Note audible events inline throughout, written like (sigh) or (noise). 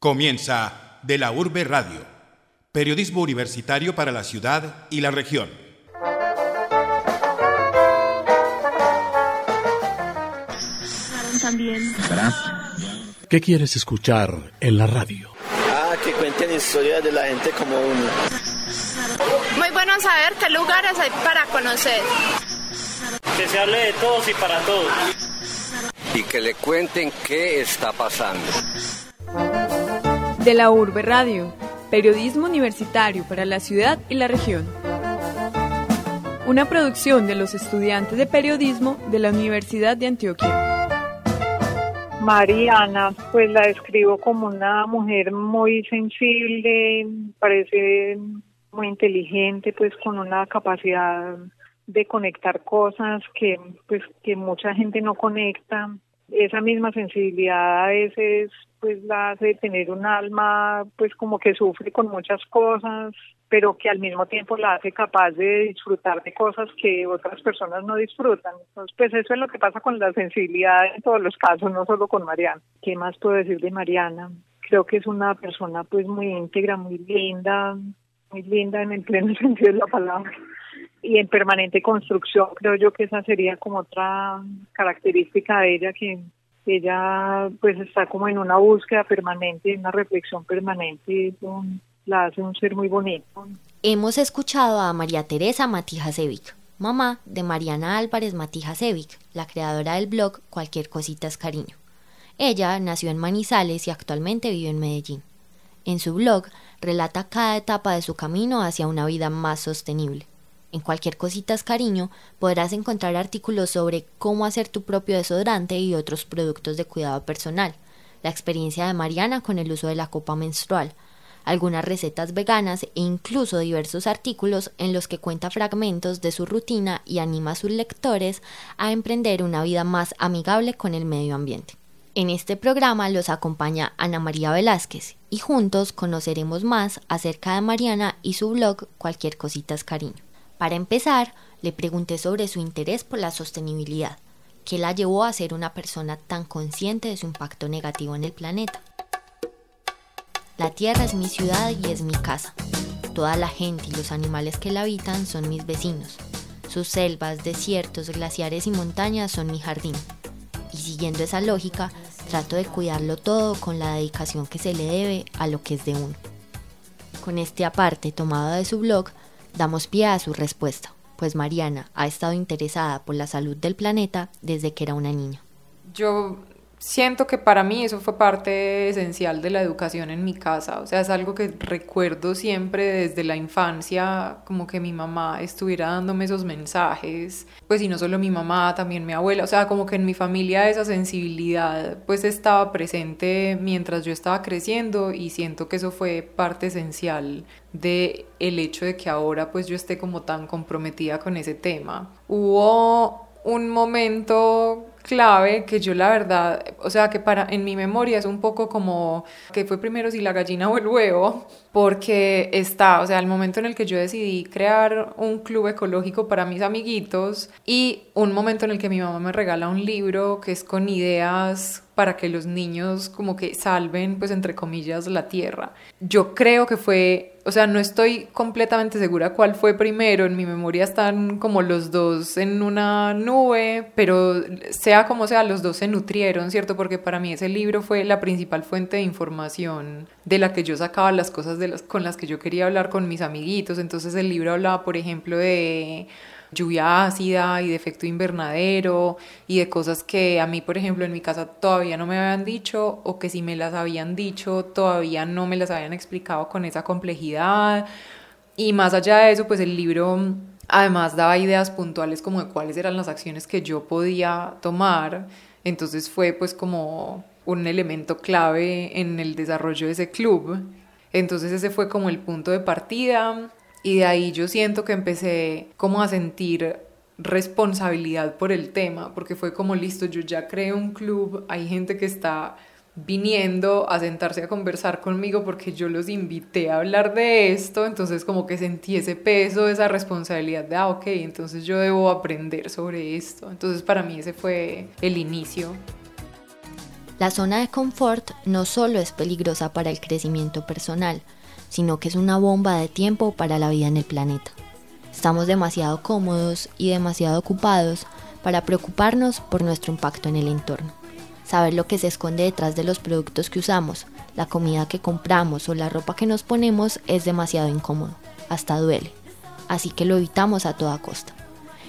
Comienza De la Urbe Radio, periodismo universitario para la ciudad y la región. ¿Qué quieres escuchar en la radio? Ah, que cuenten historias de la gente como uno. Muy bueno saber qué lugares hay para conocer. Que se hable de todos y para todos. Y que le cuenten qué está pasando. De la Urbe Radio, periodismo universitario para la ciudad y la región. Una producción de los estudiantes de periodismo de la Universidad de Antioquia. Mariana, pues la describo como una mujer muy sensible, parece muy inteligente, pues con una capacidad de conectar cosas que pues que mucha gente no conecta. Esa misma sensibilidad a veces pues la hace tener un alma pues como que sufre con muchas cosas, pero que al mismo tiempo la hace capaz de disfrutar de cosas que otras personas no disfrutan. Entonces, pues eso es lo que pasa con la sensibilidad en todos los casos, no solo con Mariana. ¿Qué más puedo decir de Mariana? Creo que es una persona pues muy íntegra, muy linda, muy linda en el pleno (laughs) sentido de la palabra y en permanente construcción. Creo yo que esa sería como otra característica de ella que ella pues está como en una búsqueda permanente, en una reflexión permanente, la hace un ser muy bonito. Hemos escuchado a María Teresa Matijasevic, mamá de Mariana Álvarez Matijasevic, la creadora del blog Cualquier Cosita es Cariño. Ella nació en Manizales y actualmente vive en Medellín. En su blog relata cada etapa de su camino hacia una vida más sostenible. En cualquier cositas cariño podrás encontrar artículos sobre cómo hacer tu propio desodorante y otros productos de cuidado personal, la experiencia de Mariana con el uso de la copa menstrual, algunas recetas veganas e incluso diversos artículos en los que cuenta fragmentos de su rutina y anima a sus lectores a emprender una vida más amigable con el medio ambiente. En este programa los acompaña Ana María Velázquez y juntos conoceremos más acerca de Mariana y su blog Cualquier Cositas Cariño. Para empezar, le pregunté sobre su interés por la sostenibilidad, qué la llevó a ser una persona tan consciente de su impacto negativo en el planeta. La tierra es mi ciudad y es mi casa. Toda la gente y los animales que la habitan son mis vecinos. Sus selvas, desiertos, glaciares y montañas son mi jardín. Y siguiendo esa lógica, trato de cuidarlo todo con la dedicación que se le debe a lo que es de uno. Con este aparte tomado de su blog, damos pie a su respuesta, pues Mariana ha estado interesada por la salud del planeta desde que era una niña. Yo siento que para mí eso fue parte esencial de la educación en mi casa, o sea, es algo que recuerdo siempre desde la infancia, como que mi mamá estuviera dándome esos mensajes, pues y no solo mi mamá, también mi abuela, o sea, como que en mi familia esa sensibilidad pues estaba presente mientras yo estaba creciendo y siento que eso fue parte esencial de el hecho de que ahora pues yo esté como tan comprometida con ese tema. Hubo un momento clave que yo la verdad, o sea, que para en mi memoria es un poco como que fue primero si la gallina o el huevo, porque está, o sea, el momento en el que yo decidí crear un club ecológico para mis amiguitos y un momento en el que mi mamá me regala un libro que es con ideas para que los niños como que salven, pues entre comillas, la tierra. Yo creo que fue, o sea, no estoy completamente segura cuál fue primero, en mi memoria están como los dos en una nube, pero sea como sea, los dos se nutrieron, ¿cierto? Porque para mí ese libro fue la principal fuente de información de la que yo sacaba las cosas con las que yo quería hablar con mis amiguitos. Entonces el libro hablaba, por ejemplo, de lluvia ácida y de efecto invernadero y de cosas que a mí, por ejemplo, en mi casa todavía no me habían dicho o que si me las habían dicho todavía no me las habían explicado con esa complejidad. Y más allá de eso, pues el libro además daba ideas puntuales como de cuáles eran las acciones que yo podía tomar. Entonces fue pues como un elemento clave en el desarrollo de ese club. Entonces ese fue como el punto de partida. Y de ahí yo siento que empecé como a sentir responsabilidad por el tema, porque fue como listo, yo ya creé un club, hay gente que está viniendo a sentarse a conversar conmigo porque yo los invité a hablar de esto, entonces como que sentí ese peso, esa responsabilidad de, ah, ok, entonces yo debo aprender sobre esto. Entonces para mí ese fue el inicio. La zona de confort no solo es peligrosa para el crecimiento personal, sino que es una bomba de tiempo para la vida en el planeta. Estamos demasiado cómodos y demasiado ocupados para preocuparnos por nuestro impacto en el entorno. Saber lo que se esconde detrás de los productos que usamos, la comida que compramos o la ropa que nos ponemos es demasiado incómodo, hasta duele, así que lo evitamos a toda costa.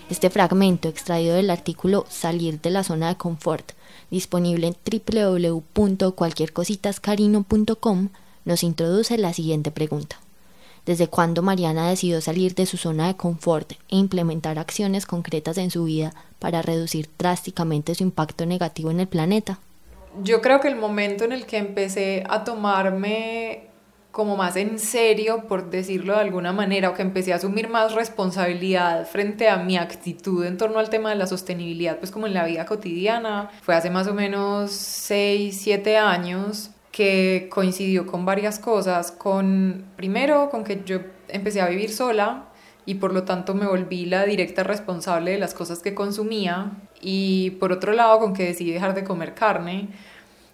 Este fragmento extraído del artículo Salir de la zona de confort, disponible en www.cualquiercositascarino.com, nos introduce la siguiente pregunta. ¿Desde cuándo Mariana decidió salir de su zona de confort e implementar acciones concretas en su vida para reducir drásticamente su impacto negativo en el planeta? Yo creo que el momento en el que empecé a tomarme como más en serio, por decirlo de alguna manera, o que empecé a asumir más responsabilidad frente a mi actitud en torno al tema de la sostenibilidad, pues como en la vida cotidiana, fue hace más o menos 6, 7 años que coincidió con varias cosas, con primero con que yo empecé a vivir sola y por lo tanto me volví la directa responsable de las cosas que consumía. Y por otro lado con que decidí dejar de comer carne.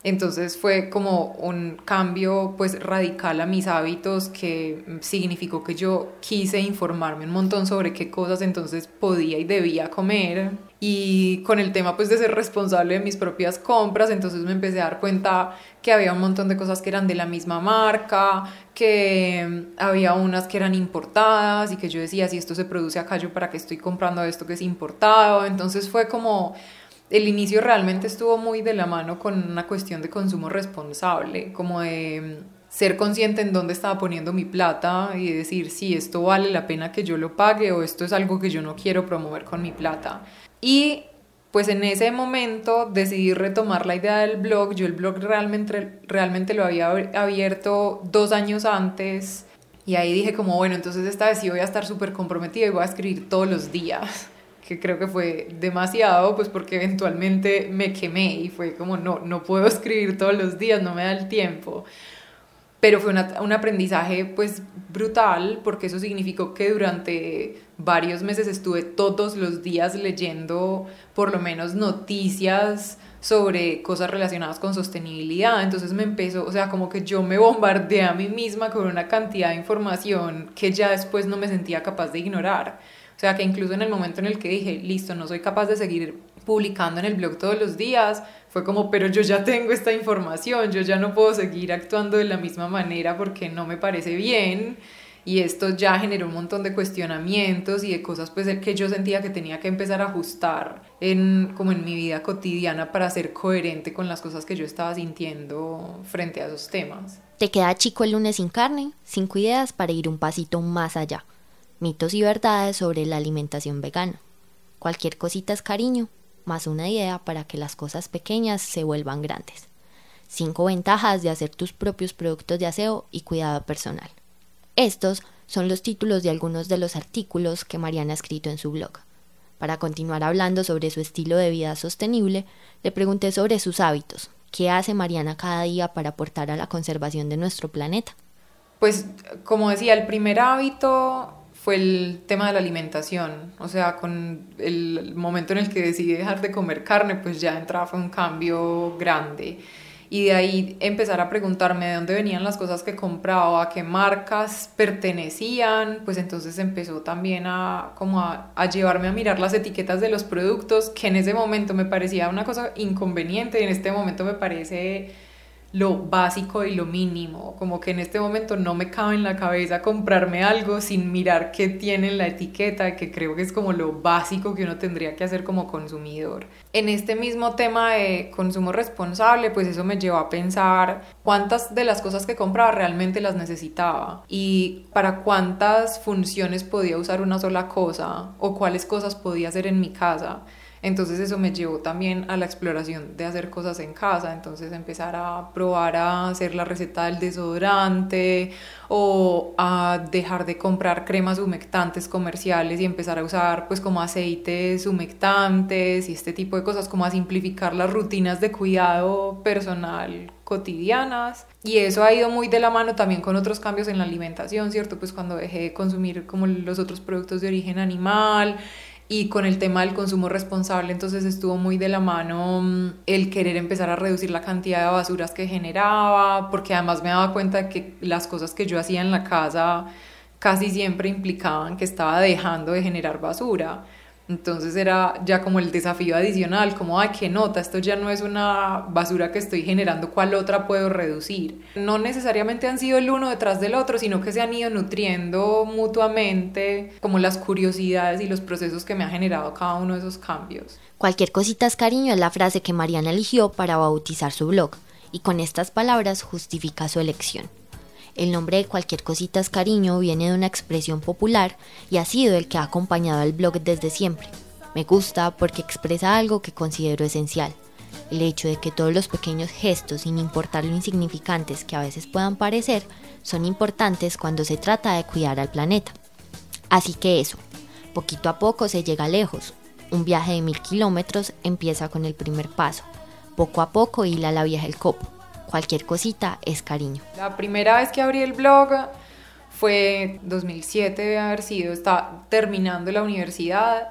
Entonces fue como un cambio pues radical a mis hábitos que significó que yo quise informarme un montón sobre qué cosas entonces podía y debía comer y con el tema pues de ser responsable de mis propias compras, entonces me empecé a dar cuenta que había un montón de cosas que eran de la misma marca, que había unas que eran importadas y que yo decía si esto se produce acá yo para qué estoy comprando esto que es importado, entonces fue como el inicio realmente estuvo muy de la mano con una cuestión de consumo responsable, como de mm, ser consciente en dónde estaba poniendo mi plata y decir si esto vale la pena que yo lo pague o esto es algo que yo no quiero promover con mi plata. Y pues en ese momento decidí retomar la idea del blog. Yo el blog realmente, realmente lo había abierto dos años antes y ahí dije como, bueno, entonces esta vez sí voy a estar súper comprometida y voy a escribir todos los días (laughs) que creo que fue demasiado, pues porque eventualmente me quemé y fue como, no, no puedo escribir todos los días, no me da el tiempo. Pero fue un aprendizaje pues brutal porque eso significó que durante varios meses estuve todos los días leyendo por lo menos noticias sobre cosas relacionadas con sostenibilidad. Entonces me empezó, o sea, como que yo me bombardeé a mí misma con una cantidad de información que ya después no me sentía capaz de ignorar. O sea que incluso en el momento en el que dije, listo, no soy capaz de seguir publicando en el blog todos los días, fue como, pero yo ya tengo esta información, yo ya no puedo seguir actuando de la misma manera porque no me parece bien. Y esto ya generó un montón de cuestionamientos y de cosas pues que yo sentía que tenía que empezar a ajustar en, como en mi vida cotidiana para ser coherente con las cosas que yo estaba sintiendo frente a esos temas. Te queda chico el lunes sin carne, cinco ideas para ir un pasito más allá. Mitos y verdades sobre la alimentación vegana. Cualquier cosita es cariño, más una idea para que las cosas pequeñas se vuelvan grandes. Cinco ventajas de hacer tus propios productos de aseo y cuidado personal. Estos son los títulos de algunos de los artículos que Mariana ha escrito en su blog. Para continuar hablando sobre su estilo de vida sostenible, le pregunté sobre sus hábitos. ¿Qué hace Mariana cada día para aportar a la conservación de nuestro planeta? Pues, como decía, el primer hábito fue el tema de la alimentación. O sea, con el momento en el que decidí dejar de comer carne, pues ya entraba fue un cambio grande. Y de ahí empezar a preguntarme de dónde venían las cosas que compraba, a qué marcas pertenecían, pues entonces empezó también a, como a, a llevarme a mirar las etiquetas de los productos, que en ese momento me parecía una cosa inconveniente y en este momento me parece lo básico y lo mínimo, como que en este momento no me cabe en la cabeza comprarme algo sin mirar qué tiene en la etiqueta, que creo que es como lo básico que uno tendría que hacer como consumidor. En este mismo tema de consumo responsable, pues eso me llevó a pensar cuántas de las cosas que compraba realmente las necesitaba y para cuántas funciones podía usar una sola cosa o cuáles cosas podía hacer en mi casa. Entonces eso me llevó también a la exploración de hacer cosas en casa, entonces empezar a probar a hacer la receta del desodorante o a dejar de comprar cremas humectantes comerciales y empezar a usar pues como aceites humectantes y este tipo de cosas, como a simplificar las rutinas de cuidado personal cotidianas y eso ha ido muy de la mano también con otros cambios en la alimentación, ¿cierto? Pues cuando dejé de consumir como los otros productos de origen animal, y con el tema del consumo responsable entonces estuvo muy de la mano mm, el querer empezar a reducir la cantidad de basuras que generaba, porque además me daba cuenta de que las cosas que yo hacía en la casa casi siempre implicaban que estaba dejando de generar basura. Entonces era ya como el desafío adicional, como, ay, qué nota, esto ya no es una basura que estoy generando, ¿cuál otra puedo reducir? No necesariamente han sido el uno detrás del otro, sino que se han ido nutriendo mutuamente como las curiosidades y los procesos que me ha generado cada uno de esos cambios. Cualquier cosita es cariño es la frase que Mariana eligió para bautizar su blog, y con estas palabras justifica su elección. El nombre de cualquier cosita es cariño viene de una expresión popular y ha sido el que ha acompañado al blog desde siempre. Me gusta porque expresa algo que considero esencial. El hecho de que todos los pequeños gestos, sin importar lo insignificantes que a veces puedan parecer, son importantes cuando se trata de cuidar al planeta. Así que eso, poquito a poco se llega lejos. Un viaje de mil kilómetros empieza con el primer paso. Poco a poco hila la vieja el copo cualquier cosita es cariño. La primera vez que abrí el blog fue 2007, debe haber sido, estaba terminando la universidad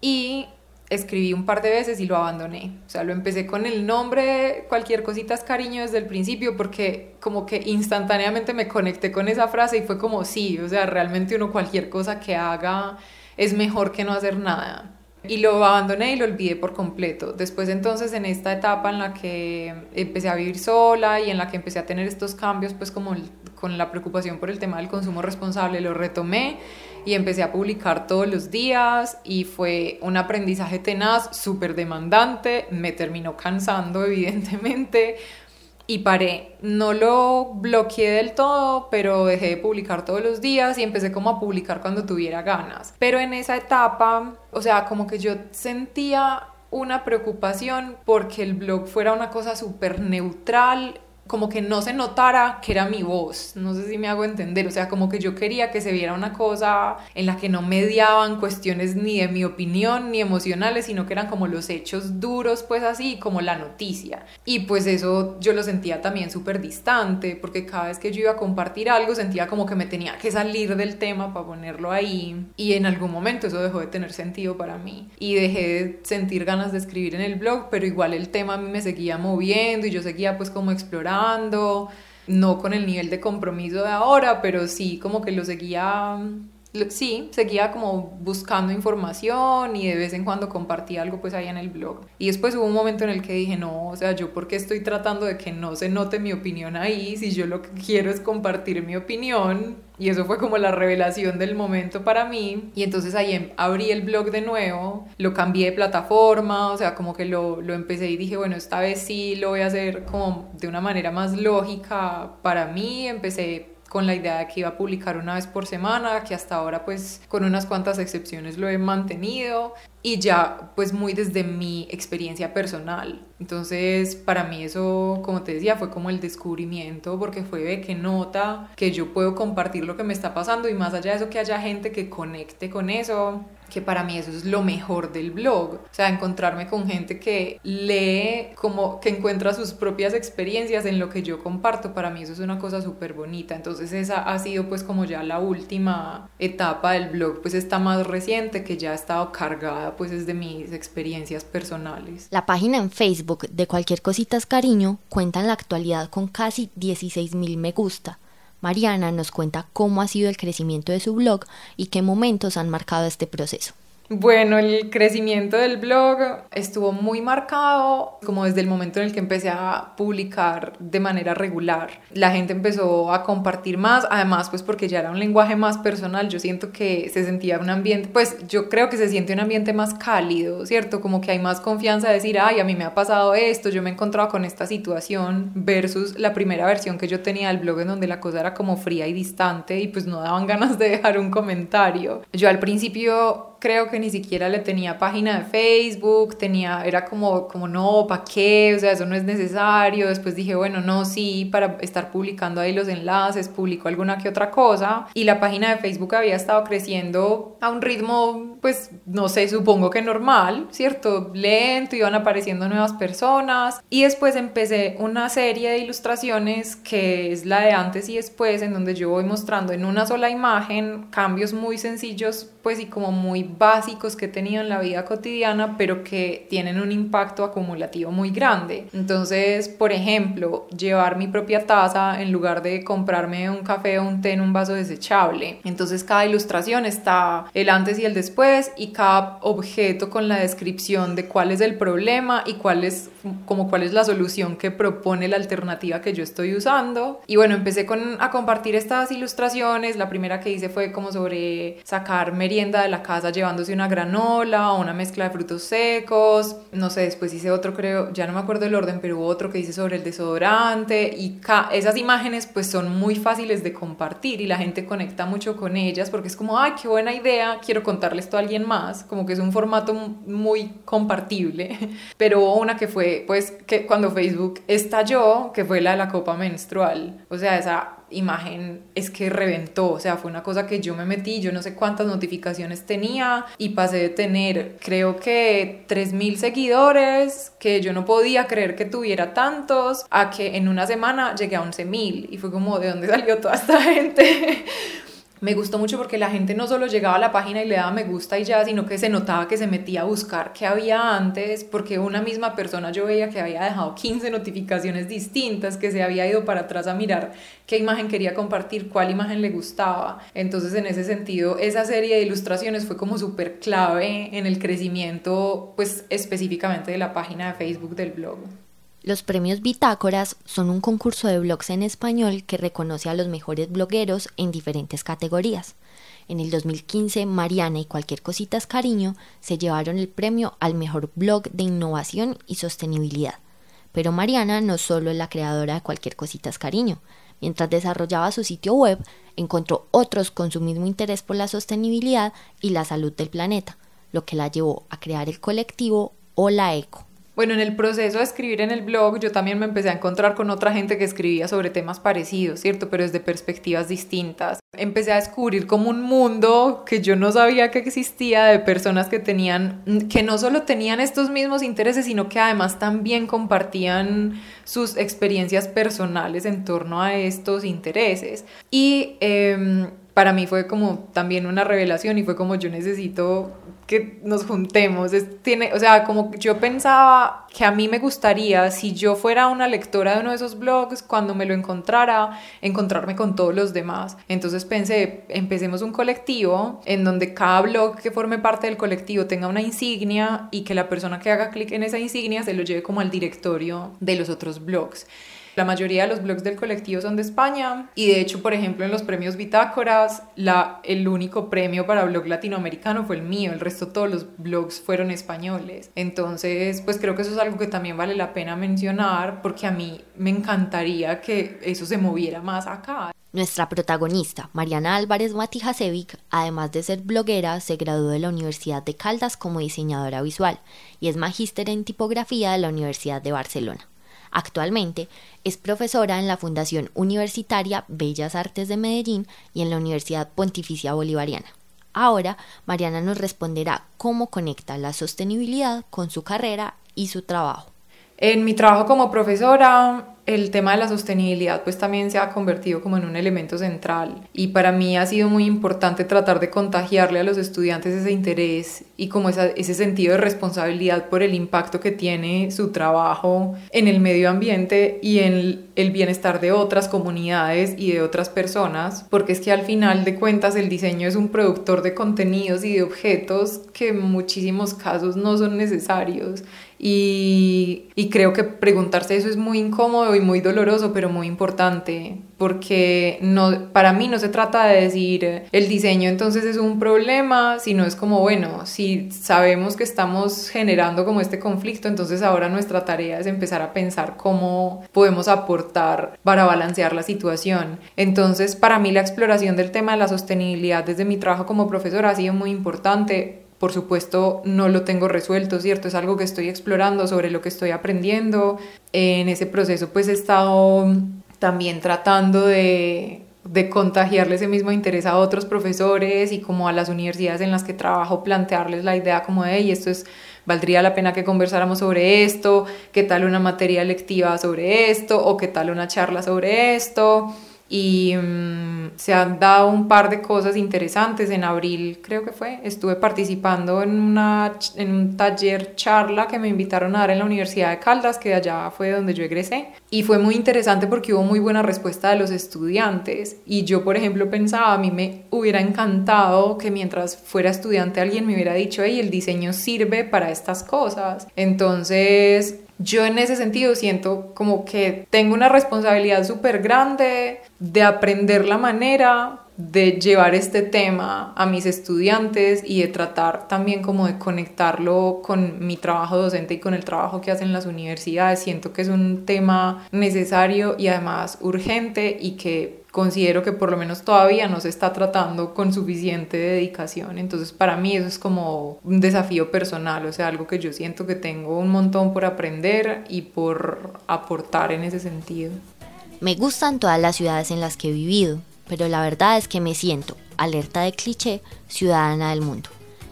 y escribí un par de veces y lo abandoné. O sea, lo empecé con el nombre, cualquier cosita es cariño desde el principio, porque como que instantáneamente me conecté con esa frase y fue como, sí, o sea, realmente uno cualquier cosa que haga es mejor que no hacer nada. Y lo abandoné y lo olvidé por completo. Después entonces en esta etapa en la que empecé a vivir sola y en la que empecé a tener estos cambios, pues como con la preocupación por el tema del consumo responsable, lo retomé y empecé a publicar todos los días y fue un aprendizaje tenaz, súper demandante, me terminó cansando (laughs) evidentemente, y paré. No lo bloqueé del todo, pero dejé de publicar todos los días y empecé como a publicar cuando tuviera ganas. Pero en esa etapa, o sea, como que yo sentía una preocupación porque el blog fuera una cosa súper neutral como que no se notara que era mi voz, no sé si me hago entender, o sea, como que yo quería que se viera una cosa en la que no mediaban cuestiones ni de mi opinión ni emocionales, sino que eran como los hechos duros, pues así, como la noticia. Y pues eso yo lo sentía también súper distante, porque cada vez que yo iba a compartir algo sentía como que me tenía que salir del tema para ponerlo ahí, y en algún momento eso dejó de tener sentido para mí, y dejé de sentir ganas de escribir en el blog, pero igual el tema a mí me seguía moviendo y yo seguía pues como explorando no con el nivel de compromiso de ahora, pero sí como que lo seguía, sí, seguía como buscando información y de vez en cuando compartía algo pues ahí en el blog. Y después hubo un momento en el que dije, no, o sea, yo porque estoy tratando de que no se note mi opinión ahí, si yo lo que quiero es compartir mi opinión, y eso fue como la revelación del momento para mí. Y entonces ahí em, abrí el blog de nuevo, lo cambié de plataforma, o sea, como que lo, lo empecé y dije, bueno, esta vez sí lo voy a hacer como de una manera más lógica para mí. Empecé con la idea de que iba a publicar una vez por semana, que hasta ahora pues con unas cuantas excepciones lo he mantenido y ya pues muy desde mi experiencia personal. Entonces para mí eso, como te decía, fue como el descubrimiento porque fue de que nota que yo puedo compartir lo que me está pasando y más allá de eso que haya gente que conecte con eso que para mí eso es lo mejor del blog. O sea, encontrarme con gente que lee, como que encuentra sus propias experiencias en lo que yo comparto, para mí eso es una cosa súper bonita. Entonces esa ha sido pues como ya la última etapa del blog, pues está más reciente, que ya ha estado cargada pues es de mis experiencias personales. La página en Facebook de Cualquier Cositas Cariño cuenta en la actualidad con casi 16 mil me gusta Mariana nos cuenta cómo ha sido el crecimiento de su blog y qué momentos han marcado este proceso. Bueno, el crecimiento del blog estuvo muy marcado como desde el momento en el que empecé a publicar de manera regular. La gente empezó a compartir más, además pues porque ya era un lenguaje más personal, yo siento que se sentía un ambiente, pues yo creo que se siente un ambiente más cálido, ¿cierto? Como que hay más confianza de decir, ay, a mí me ha pasado esto, yo me he encontrado con esta situación, versus la primera versión que yo tenía del blog en donde la cosa era como fría y distante y pues no daban (laughs) ganas de dejar un comentario. Yo al principio creo que ni siquiera le tenía página de Facebook, tenía, era como, como no, ¿para qué? O sea, eso no es necesario. Después dije, bueno, no, sí, para estar publicando ahí los enlaces, publico alguna que otra cosa. Y la página de Facebook había estado creciendo a un ritmo, pues, no sé, supongo que normal, ¿cierto? Lento, iban apareciendo nuevas personas. Y después empecé una serie de ilustraciones que es la de antes y después, en donde yo voy mostrando en una sola imagen cambios muy sencillos, pues, y como muy básicos que he tenido en la vida cotidiana, pero que tienen un impacto acumulativo muy grande. Entonces, por ejemplo, llevar mi propia taza en lugar de comprarme un café o un té en un vaso desechable. Entonces, cada ilustración está el antes y el después y cada objeto con la descripción de cuál es el problema y cuál es como cuál es la solución que propone la alternativa que yo estoy usando. Y bueno, empecé con, a compartir estas ilustraciones. La primera que hice fue como sobre sacar merienda de la casa llevándose una granola o una mezcla de frutos secos. No sé, después hice otro, creo, ya no me acuerdo el orden, pero hubo otro que hice sobre el desodorante. Y esas imágenes pues son muy fáciles de compartir y la gente conecta mucho con ellas porque es como, ay, qué buena idea, quiero contarle esto a alguien más. Como que es un formato muy compartible. (laughs) Pero una que fue pues que cuando Facebook estalló, que fue la de la copa menstrual. O sea, esa imagen es que reventó, o sea, fue una cosa que yo me metí, yo no sé cuántas notificaciones tenía y pasé de tener creo que 3.000 seguidores, que yo no podía creer que tuviera tantos, a que en una semana llegué a 11.000 y fue como, ¿de dónde salió toda esta (laughs) gente? Me gustó mucho porque la gente no solo llegaba a la página y le daba me gusta y ya, sino que se notaba que se metía a buscar qué había antes, porque una misma persona yo veía que había dejado 15 notificaciones distintas, que se había ido para atrás a mirar qué imagen quería compartir, cuál imagen le gustaba. Entonces, en ese sentido, esa serie de ilustraciones fue como súper clave en el crecimiento, pues específicamente de la página de Facebook del blog. Los premios Bitácoras son un concurso de blogs en español que reconoce a los mejores blogueros en diferentes categorías. En el 2015, Mariana y Cualquier Cositas Cariño se llevaron el premio al mejor blog de innovación y sostenibilidad. Pero Mariana no solo es la creadora de Cualquier Cositas Cariño. Mientras desarrollaba su sitio web, encontró otros con su mismo interés por la sostenibilidad y la salud del planeta, lo que la llevó a crear el colectivo Hola Eco. Bueno, en el proceso de escribir en el blog yo también me empecé a encontrar con otra gente que escribía sobre temas parecidos, ¿cierto? Pero desde perspectivas distintas. Empecé a descubrir como un mundo que yo no sabía que existía de personas que tenían, que no solo tenían estos mismos intereses, sino que además también compartían sus experiencias personales en torno a estos intereses. Y em, para mí fue como también una revelación y fue como yo necesito que nos juntemos. tiene, o sea, como yo pensaba que a mí me gustaría, si yo fuera una lectora de uno de esos blogs, cuando me lo encontrara, encontrarme con todos los demás. Entonces pensé, empecemos un colectivo en donde cada blog que forme parte del colectivo tenga una insignia y que la persona que haga clic en esa insignia se lo lleve como al directorio de los otros blogs. La mayoría de los blogs del colectivo son de España y de hecho, por ejemplo, en los premios Bitácoras, la, el único premio para blog latinoamericano fue el mío, el resto todos los blogs fueron españoles. Entonces, pues creo que eso es algo que también vale la pena mencionar porque a mí me encantaría que eso se moviera más acá. Nuestra protagonista, Mariana Álvarez Matijasevic, además de ser bloguera, se graduó de la Universidad de Caldas como diseñadora visual y es magíster en tipografía de la Universidad de Barcelona. Actualmente es profesora en la Fundación Universitaria Bellas Artes de Medellín y en la Universidad Pontificia Bolivariana. Ahora, Mariana nos responderá cómo conecta la sostenibilidad con su carrera y su trabajo. En mi trabajo como profesora, el tema de la sostenibilidad pues también se ha convertido como en un elemento central. Y para mí ha sido muy importante tratar de contagiarle a los estudiantes ese interés y como ese sentido de responsabilidad por el impacto que tiene su trabajo en el medio ambiente y en el bienestar de otras comunidades y de otras personas. Porque es que al final de cuentas el diseño es un productor de contenidos y de objetos que en muchísimos casos no son necesarios y, creo que preguntarse eso es muy incómodo y muy doloroso, pero muy importante, porque no, para mí no se trata de decir el diseño entonces es un problema, sino es como, bueno, si sabemos que estamos generando como este conflicto, entonces ahora nuestra tarea es empezar a pensar cómo podemos aportar para balancear la situación. Entonces, para mí la exploración del tema de la sostenibilidad desde mi trabajo como profesora ha sido muy importante por supuesto, no lo tengo resuelto, ¿cierto? Es algo que estoy explorando, sobre lo que estoy aprendiendo. En ese proceso, pues he estado también tratando de, de contagiarle ese mismo interés a otros profesores y como a las universidades en las que trabajo, plantearles la idea como de, y esto es, valdría la pena que conversáramos sobre esto, qué tal una materia lectiva sobre esto, o qué tal una charla sobre esto y mm, se han dado un par de cosas interesantes. En abril creo que fue, estuve participando en, una, en un taller charla que me invitaron a dar en la Universidad de Caldas, que allá fue donde yo egresé. Y fue muy interesante porque hubo muy buena respuesta de los estudiantes. Y yo, por ejemplo, pensaba, a mí me hubiera encantado que mientras fuera estudiante alguien me hubiera dicho, hey, el diseño sirve para estas cosas. Entonces, yo en ese sentido siento como que tengo una responsabilidad súper grande de aprender la manera de llevar este tema a mis estudiantes y de tratar también como de conectarlo con mi trabajo docente y con el trabajo que hacen las universidades. Siento que es un tema necesario y además urgente y que considero que por lo menos todavía no se está tratando con suficiente dedicación. Entonces para mí eso es como un desafío personal, o sea, algo que yo siento que tengo un montón por aprender y por aportar en ese sentido. Me gustan todas las ciudades en las que he vivido, pero la verdad es que me siento, alerta de cliché, ciudadana del mundo.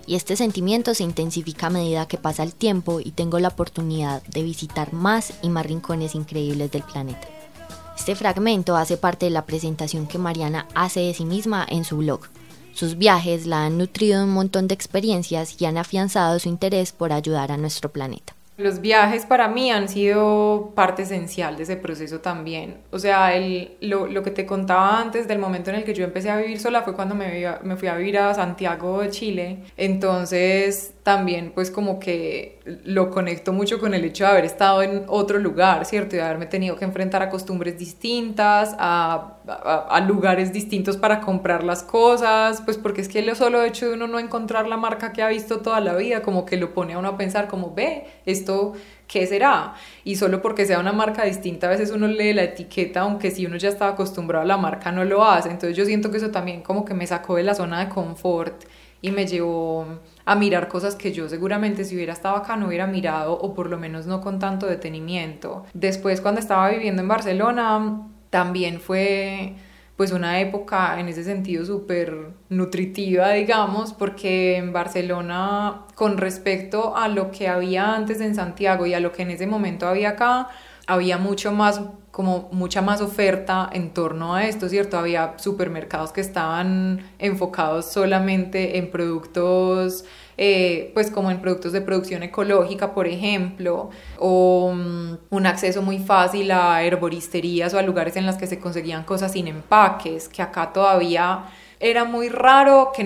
Y este sentimiento se intensifica a medida que pasa el tiempo y tengo la oportunidad de visitar más y más rincones increíbles del planeta. Este fragmento hace parte de la presentación que Mariana hace de sí misma en su blog. Sus viajes la han nutrido un montón de experiencias y han afianzado su interés por ayudar a nuestro planeta. Los viajes para mí han sido parte esencial de ese proceso también. O sea, el, lo, lo, que te contaba antes del momento en el que yo empecé a vivir sola fue cuando me, me fui a vivir a Santiago de Chile. Entonces, también pues como que lo conecto mucho con el hecho de haber estado en otro lugar, ¿cierto? Y de haberme tenido que enfrentar a costumbres distintas, a, a, lugares distintos para comprar las cosas, pues porque es que lo solo hecho de uno no encontrar la marca que ha visto toda la vida, como que lo pone a uno a pensar como, ve, esto, ¿qué será? Y solo porque sea una marca distinta, a veces uno lee la etiqueta, aunque si uno ya estaba acostumbrado a la marca no lo hace, entonces yo siento que eso también como que me sacó de la zona de confort y me llevó a mirar cosas que yo seguramente si hubiera estado acá no hubiera mirado o por lo menos no con tanto detenimiento. Después cuando estaba viviendo en Barcelona también fue pues una época en ese sentido súper nutritiva, digamos, porque en Barcelona, con respecto a lo que había antes en Santiago y a lo que en ese momento había acá, había mucho más como mucha más oferta en torno a esto, ¿cierto? Había supermercados que estaban enfocados solamente en productos, eh, pues como en productos de producción ecológica, por ejemplo, o mm, un acceso muy fácil a herboristerías o a lugares en los que se conseguían cosas sin empaques, que acá todavía era muy raro que,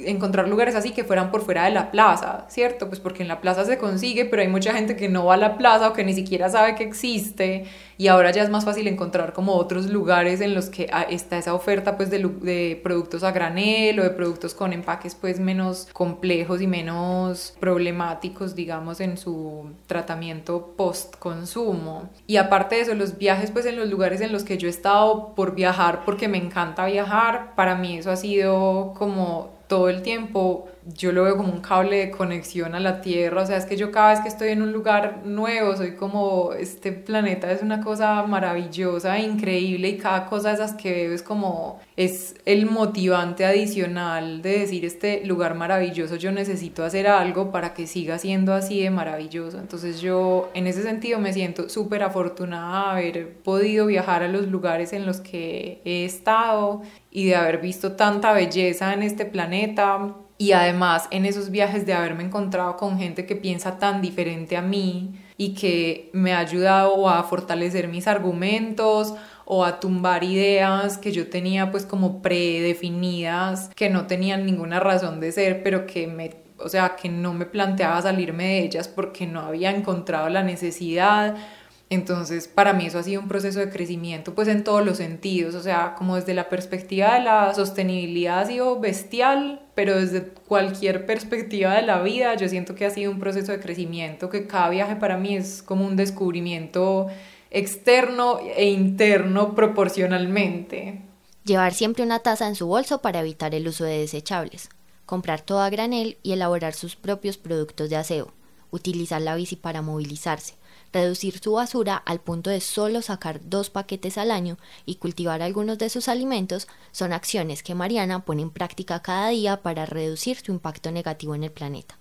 encontrar lugares así que fueran por fuera de la plaza, ¿cierto? Pues porque en la plaza se consigue, pero hay mucha gente que no va a la plaza o que ni siquiera sabe que existe y ahora ya es más fácil encontrar como otros lugares en los que ah, está esa oferta pues de, de productos a granel o de productos con empaques pues menos complejos y menos problemáticos digamos en su tratamiento post consumo y aparte de eso los viajes pues en los lugares en los que yo he estado por viajar porque me encanta viajar para mí eso ha sido como todo el tiempo yo lo veo como un cable de conexión a la Tierra, o sea, es que yo cada vez que estoy en un lugar nuevo, soy como, este planeta es una cosa maravillosa, increíble, y cada cosa de esas que veo es como, es el motivante adicional de decir, este lugar maravilloso, yo necesito hacer algo para que siga siendo así de maravilloso. Entonces yo, en ese sentido, me siento súper afortunada de haber podido viajar a los lugares en los que he estado y de haber visto tanta belleza en este planeta y además en esos viajes de haberme encontrado con gente que piensa tan diferente a mí y que me ha ayudado a fortalecer mis argumentos o a tumbar ideas que yo tenía pues como predefinidas, que no tenían ninguna razón de ser, pero que me, o sea, que no me planteaba salirme de ellas porque no había encontrado la necesidad entonces, para mí eso ha sido un proceso de crecimiento, pues en todos los sentidos, o sea, como desde la perspectiva de la sostenibilidad ha sido bestial, pero desde cualquier perspectiva de la vida, yo siento que ha sido un proceso de crecimiento, que cada viaje para mí es como un descubrimiento externo e interno proporcionalmente. Llevar siempre una taza en su bolso para evitar el uso de desechables, comprar todo a granel y elaborar sus propios productos de aseo, utilizar la bici para movilizarse reducir su basura al punto de solo sacar dos paquetes al año y cultivar algunos de sus alimentos son acciones que Mariana pone en práctica cada día para reducir su impacto negativo en el planeta.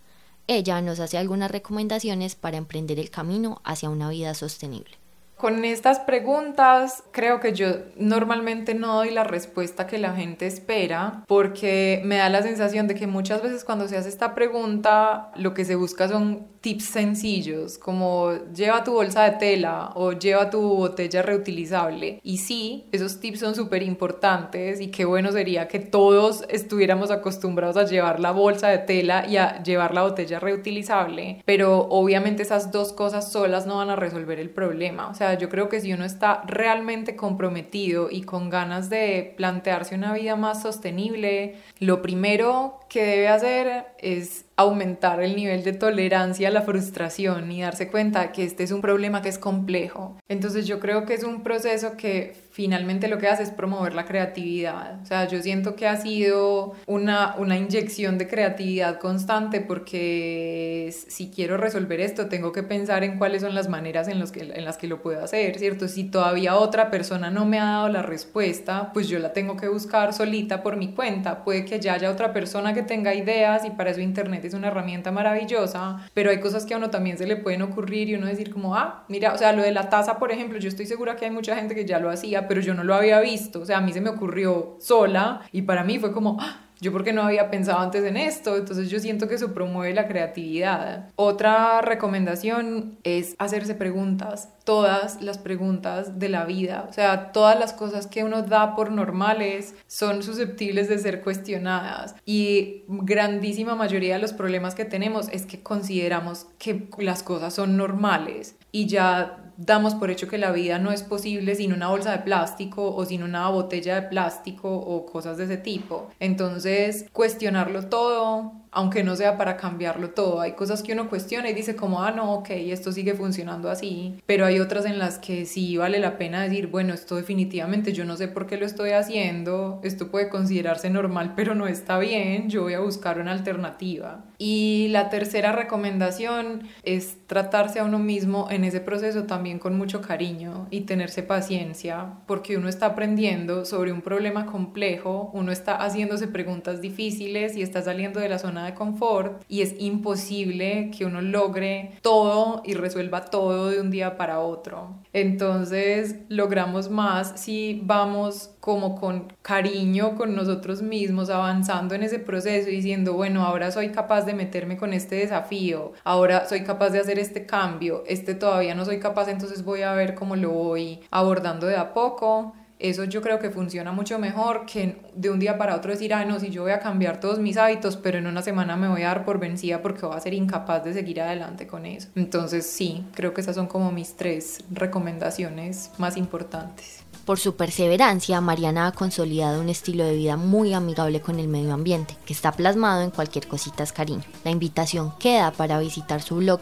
Ella nos hace algunas recomendaciones para emprender el camino hacia una vida sostenible. Con estas preguntas creo que yo normalmente no doy la respuesta que la gente espera porque me da la sensación de que muchas veces cuando se hace esta pregunta lo que se busca son tips sencillos como lleva tu bolsa de tela o lleva tu botella reutilizable. Y sí, esos tips son súper importantes y qué bueno sería que todos estuviéramos acostumbrados a llevar la bolsa de tela y a llevar la botella reutilizable, pero obviamente esas dos cosas solas no van a resolver el problema. O sea, yo creo que si uno está realmente comprometido y con ganas de plantearse una vida más sostenible, lo primero que debe hacer es aumentar el nivel de tolerancia a la frustración y darse cuenta que este es un problema que es complejo. Entonces yo creo que es un proceso que finalmente lo que hace es promover la creatividad. O sea, yo siento que ha sido una, una inyección de creatividad constante porque si quiero resolver esto tengo que pensar en cuáles son las maneras en, los que, en las que lo puedo hacer, ¿cierto? Si todavía otra persona no me ha dado la respuesta, pues yo la tengo que buscar solita por mi cuenta. Puede que ya haya otra persona que tenga ideas y para eso Internet es una herramienta maravillosa, pero hay cosas que a uno también se le pueden ocurrir y uno decir como, ah, mira, o sea, lo de la taza, por ejemplo, yo estoy segura que hay mucha gente que ya lo hacía, pero yo no lo había visto, o sea, a mí se me ocurrió sola y para mí fue como, ah, yo porque no había pensado antes en esto, entonces yo siento que eso promueve la creatividad. Otra recomendación es hacerse preguntas, todas las preguntas de la vida, o sea, todas las cosas que uno da por normales son susceptibles de ser cuestionadas y grandísima mayoría de los problemas que tenemos es que consideramos que las cosas son normales y ya damos por hecho que la vida no es posible sin una bolsa de plástico o sin una botella de plástico o cosas de ese tipo. Entonces, cuestionarlo todo, aunque no sea para cambiarlo todo. Hay cosas que uno cuestiona y dice como, ah, no, ok, esto sigue funcionando así, pero hay otras en las que sí vale la pena decir, bueno, esto definitivamente yo no sé por qué lo estoy haciendo, esto puede considerarse normal, pero no está bien, yo voy a buscar una alternativa. Y la tercera recomendación es tratarse a uno mismo en ese proceso también con mucho cariño y tenerse paciencia, porque uno está aprendiendo sobre un problema complejo, uno está haciéndose preguntas difíciles y está saliendo de la zona de confort y es imposible que uno logre todo y resuelva todo de un día para otro. Entonces logramos más si vamos como con cariño con nosotros mismos, avanzando en ese proceso, diciendo, bueno, ahora soy capaz de meterme con este desafío, ahora soy capaz de hacer este cambio, este todavía no soy capaz, entonces voy a ver cómo lo voy abordando de a poco eso yo creo que funciona mucho mejor que de un día para otro decir, ah, no, si yo voy a cambiar todos mis hábitos, pero en una semana me voy a dar por vencida porque voy a ser incapaz de seguir adelante con eso. Entonces sí, creo que esas son como mis tres recomendaciones más importantes. Por su perseverancia, Mariana ha consolidado un estilo de vida muy amigable con el medio ambiente, que está plasmado en cualquier cositas cariño. La invitación queda para visitar su blog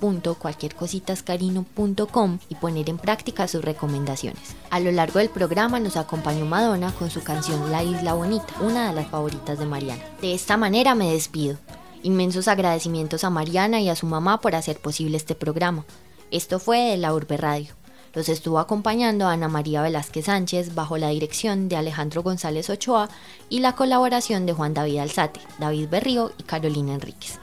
www.cualquiercositascariño.com y poner en práctica sus recomendaciones. A lo largo del programa nos acompañó Madonna con su canción La Isla Bonita, una de las favoritas de Mariana. De esta manera me despido. Inmensos agradecimientos a Mariana y a su mamá por hacer posible este programa. Esto fue de la Urbe Radio. Los estuvo acompañando Ana María Velázquez Sánchez bajo la dirección de Alejandro González Ochoa y la colaboración de Juan David Alzate, David Berrío y Carolina Enríquez.